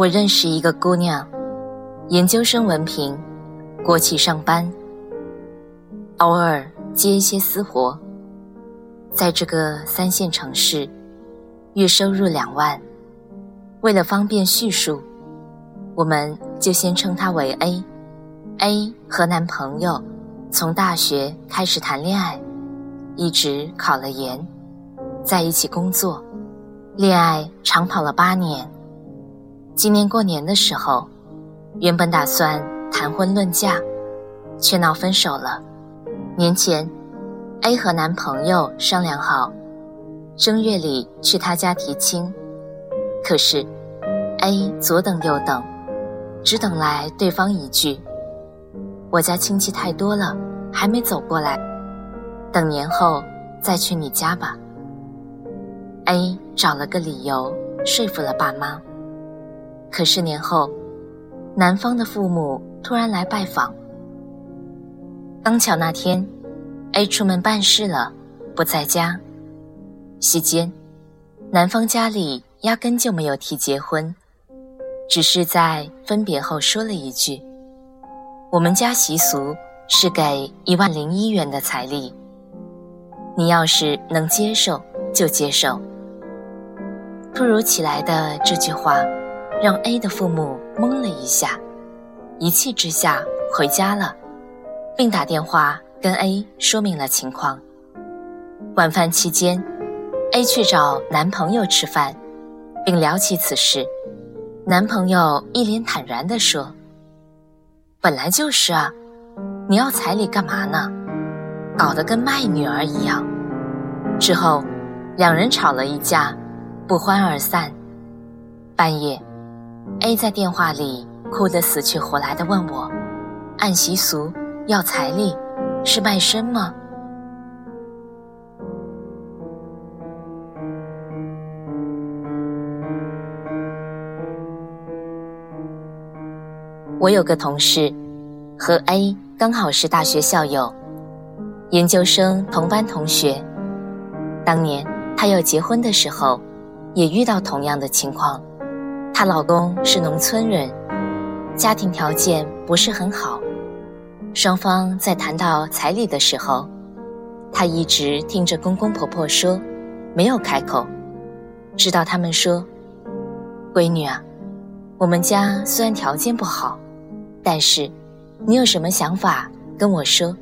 我认识一个姑娘，研究生文凭，国企上班，偶尔接一些私活，在这个三线城市，月收入两万。为了方便叙述，我们就先称她为 A。A 和男朋友从大学开始谈恋爱，一直考了研，在一起工作，恋爱长跑了八年。今年过年的时候，原本打算谈婚论嫁，却闹分手了。年前，A 和男朋友商量好，正月里去他家提亲。可是，A 左等右等，只等来对方一句：“我家亲戚太多了，还没走过来，等年后再去你家吧。”A 找了个理由说服了爸妈。可是年后，男方的父母突然来拜访。刚巧那天，A 出门办事了，不在家。席间，男方家里压根就没有提结婚，只是在分别后说了一句：“我们家习俗是给一万零一元的彩礼，你要是能接受就接受。”突如其来的这句话。让 A 的父母懵了一下，一气之下回家了，并打电话跟 A 说明了情况。晚饭期间，A 去找男朋友吃饭，并聊起此事。男朋友一脸坦然地说：“本来就是啊，你要彩礼干嘛呢？搞得跟卖女儿一样。”之后，两人吵了一架，不欢而散。半夜。A 在电话里哭得死去活来的问我：“按习俗要彩礼，是卖身吗？”我有个同事，和 A 刚好是大学校友，研究生同班同学。当年他要结婚的时候，也遇到同样的情况。她老公是农村人，家庭条件不是很好。双方在谈到彩礼的时候，她一直听着公公婆婆说，没有开口。直到他们说：“闺女啊，我们家虽然条件不好，但是你有什么想法跟我说，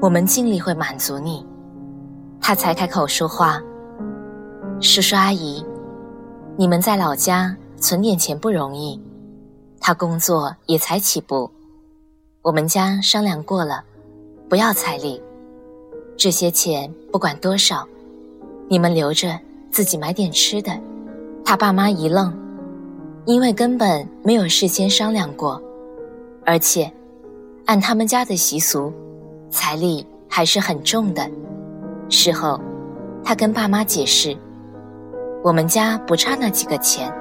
我们尽力会满足你。”她才开口说话：“叔叔阿姨，你们在老家。”存点钱不容易，他工作也才起步。我们家商量过了，不要彩礼，这些钱不管多少，你们留着自己买点吃的。他爸妈一愣，因为根本没有事先商量过，而且按他们家的习俗，彩礼还是很重的。事后，他跟爸妈解释，我们家不差那几个钱。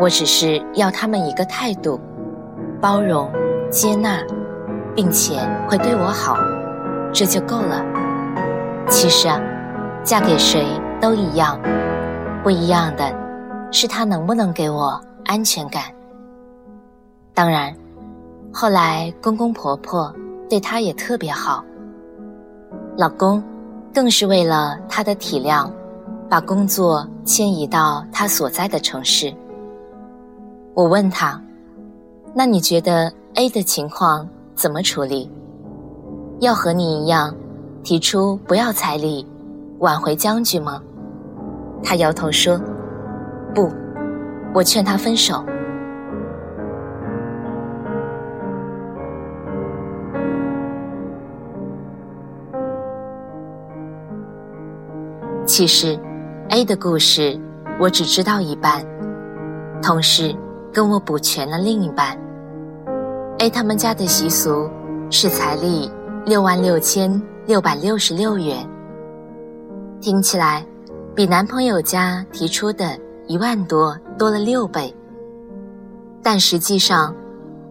我只是要他们一个态度，包容、接纳，并且会对我好，这就够了。其实啊，嫁给谁都一样，不一样的是他能不能给我安全感。当然，后来公公婆婆对她也特别好，老公更是为了她的体谅，把工作迁移到她所在的城市。我问他：“那你觉得 A 的情况怎么处理？要和你一样，提出不要彩礼，挽回僵局吗？”他摇头说：“不，我劝他分手。”其实，A 的故事我只知道一半，同事。跟我补全了另一半。A 他们家的习俗是彩礼六万六千六百六十六元，听起来比男朋友家提出的一万多多了六倍。但实际上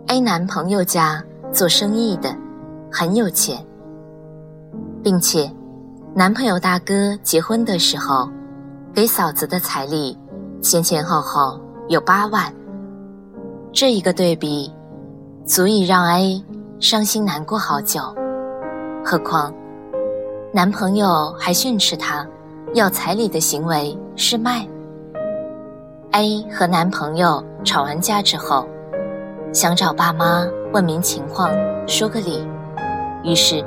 ，A 男朋友家做生意的很有钱，并且男朋友大哥结婚的时候给嫂子的彩礼前前后后有八万。这一个对比，足以让 A 伤心难过好久。何况，男朋友还训斥她要彩礼的行为是卖。A 和男朋友吵完架之后，想找爸妈问明情况，说个理，于是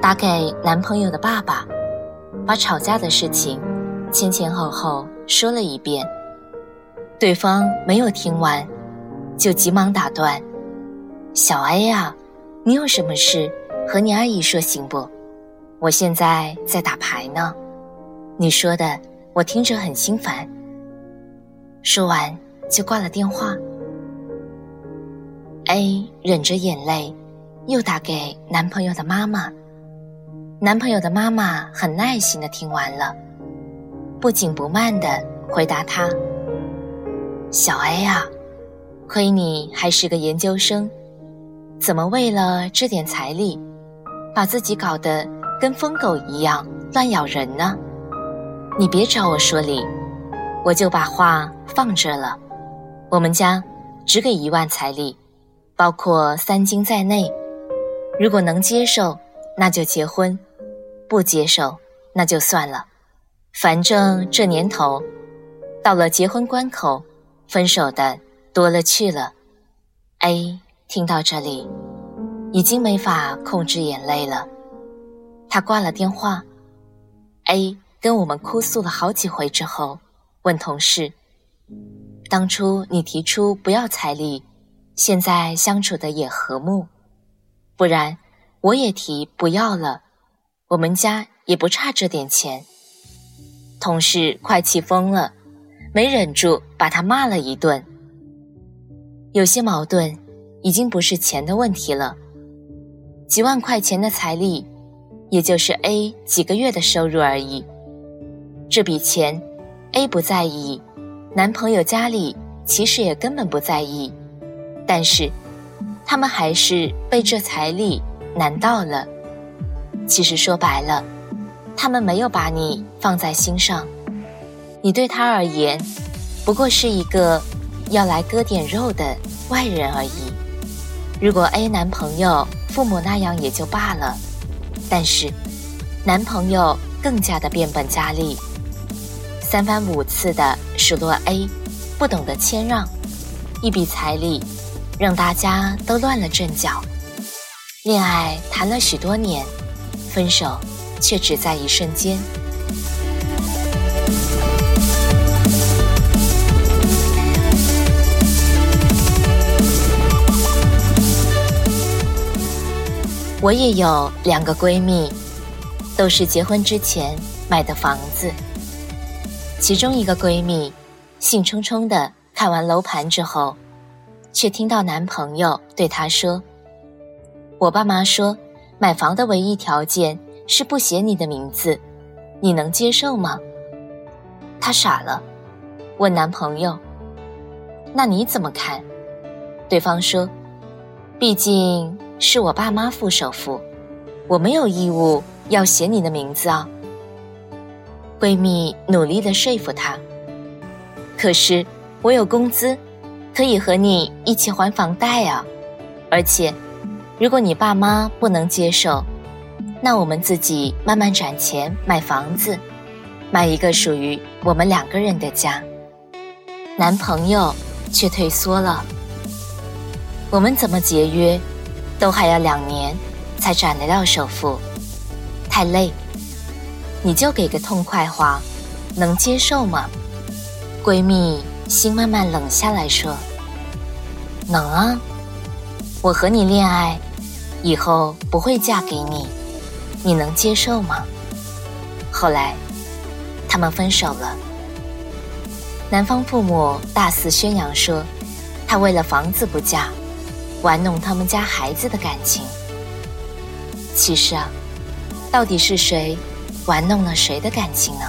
打给男朋友的爸爸，把吵架的事情前前后后说了一遍。对方没有听完。就急忙打断：“小 A 呀，你有什么事和你阿姨说行不？我现在在打牌呢。你说的我听着很心烦。”说完就挂了电话。A 忍着眼泪，又打给男朋友的妈妈。男朋友的妈妈很耐心的听完了，不紧不慢的回答他：“小 A 啊。”亏你还是个研究生，怎么为了这点财力，把自己搞得跟疯狗一样乱咬人呢？你别找我说理，我就把话放这了。我们家只给一万彩礼，包括三金在内。如果能接受，那就结婚；不接受，那就算了。反正这年头，到了结婚关口，分手的。多了去了，A 听到这里，已经没法控制眼泪了。他挂了电话。A 跟我们哭诉了好几回之后，问同事：“当初你提出不要彩礼，现在相处的也和睦，不然我也提不要了。我们家也不差这点钱。”同事快气疯了，没忍住把他骂了一顿。有些矛盾，已经不是钱的问题了。几万块钱的彩礼，也就是 A 几个月的收入而已。这笔钱，A 不在意，男朋友家里其实也根本不在意，但是，他们还是被这彩礼难到了。其实说白了，他们没有把你放在心上，你对他而言，不过是一个。要来割点肉的外人而已。如果 A 男朋友父母那样也就罢了，但是男朋友更加的变本加厉，三番五次的数落 A 不懂得谦让，一笔彩礼让大家都乱了阵脚。恋爱谈了许多年，分手却只在一瞬间。我也有两个闺蜜，都是结婚之前买的房子。其中一个闺蜜兴冲冲的看完楼盘之后，却听到男朋友对她说：“我爸妈说，买房的唯一条件是不写你的名字，你能接受吗？”她傻了，问男朋友：“那你怎么看？”对方说：“毕竟……”是我爸妈付首付，我没有义务要写你的名字啊。闺蜜努力的说服她，可是我有工资，可以和你一起还房贷啊。而且，如果你爸妈不能接受，那我们自己慢慢攒钱买房子，买一个属于我们两个人的家。男朋友却退缩了，我们怎么节约？都还要两年才攒得到首付，太累。你就给个痛快话，能接受吗？闺蜜心慢慢冷下来说：“能啊，我和你恋爱，以后不会嫁给你，你能接受吗？”后来，他们分手了。男方父母大肆宣扬说：“她为了房子不嫁，玩弄他们家孩子的感情。其实啊，到底是谁玩弄了谁的感情呢？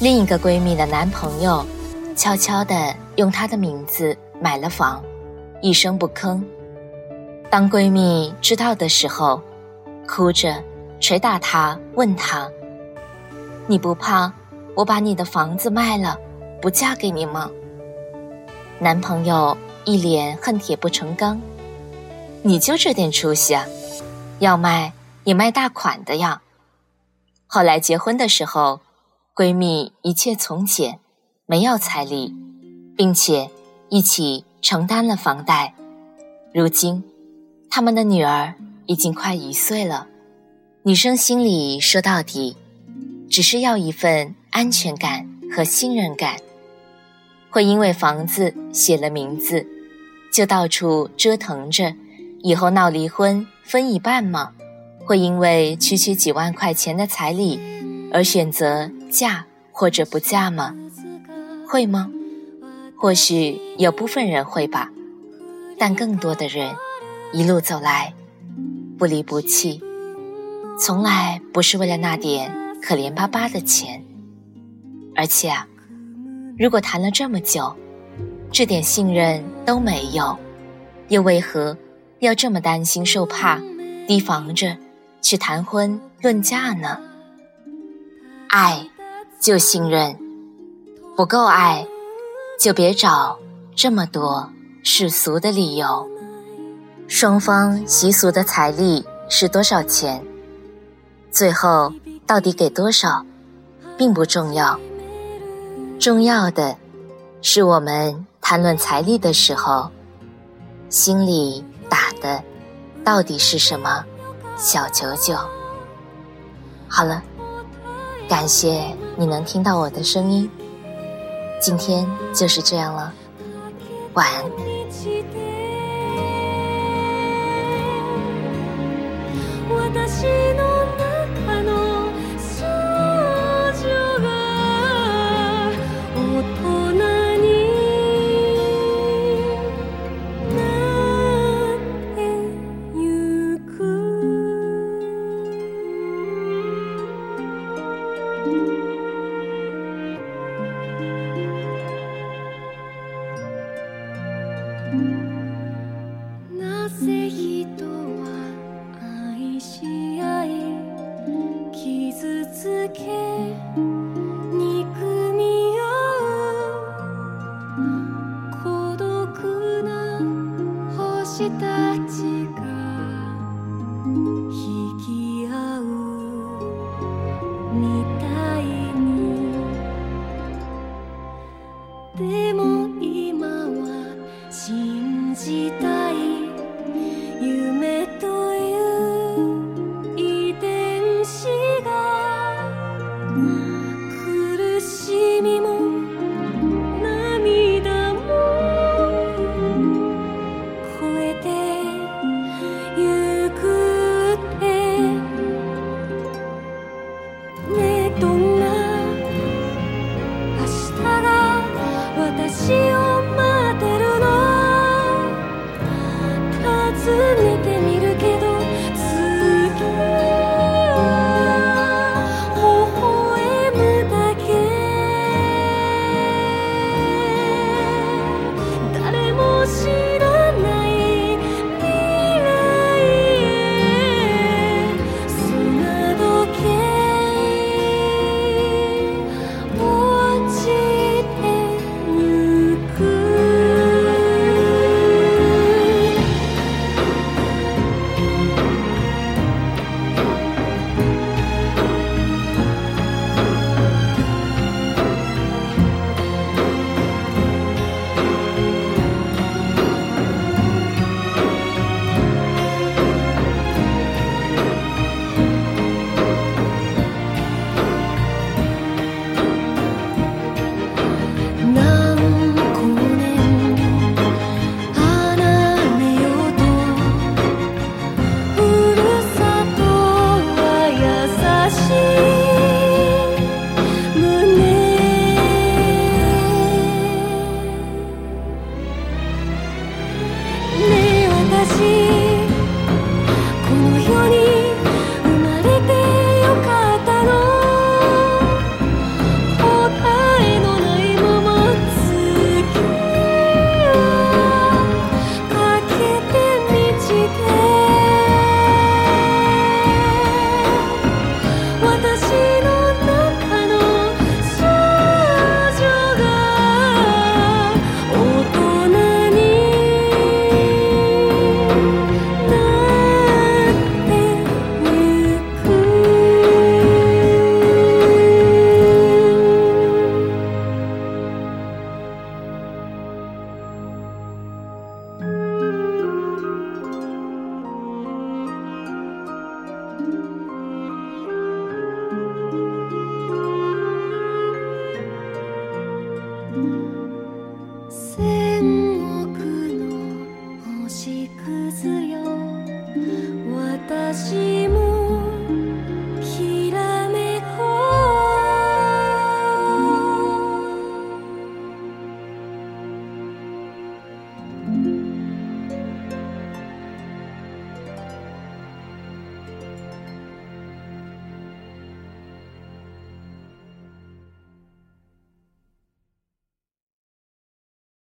另一个闺蜜的男朋友悄悄地用她的名字买了房，一声不吭。当闺蜜知道的时候，哭着捶打她，问她：“你不怕我把你的房子卖了，不嫁给你吗？”男朋友一脸恨铁不成钢：“你就这点出息啊？要卖也卖大款的呀！”后来结婚的时候，闺蜜一切从简，没要彩礼，并且一起承担了房贷。如今。他们的女儿已经快一岁了，女生心里说到底，只是要一份安全感和信任感。会因为房子写了名字，就到处折腾着，以后闹离婚分一半吗？会因为区区几万块钱的彩礼，而选择嫁或者不嫁吗？会吗？或许有部分人会吧，但更多的人。一路走来，不离不弃，从来不是为了那点可怜巴巴的钱。而且啊，如果谈了这么久，这点信任都没有，又为何要这么担心受怕，提防着去谈婚论嫁呢？爱就信任，不够爱，就别找这么多世俗的理由。双方习俗的彩礼是多少钱？最后到底给多少，并不重要。重要的是我们谈论财力的时候，心里打的到底是什么小九九。好了，感谢你能听到我的声音。今天就是这样了，晚安。我的心 again.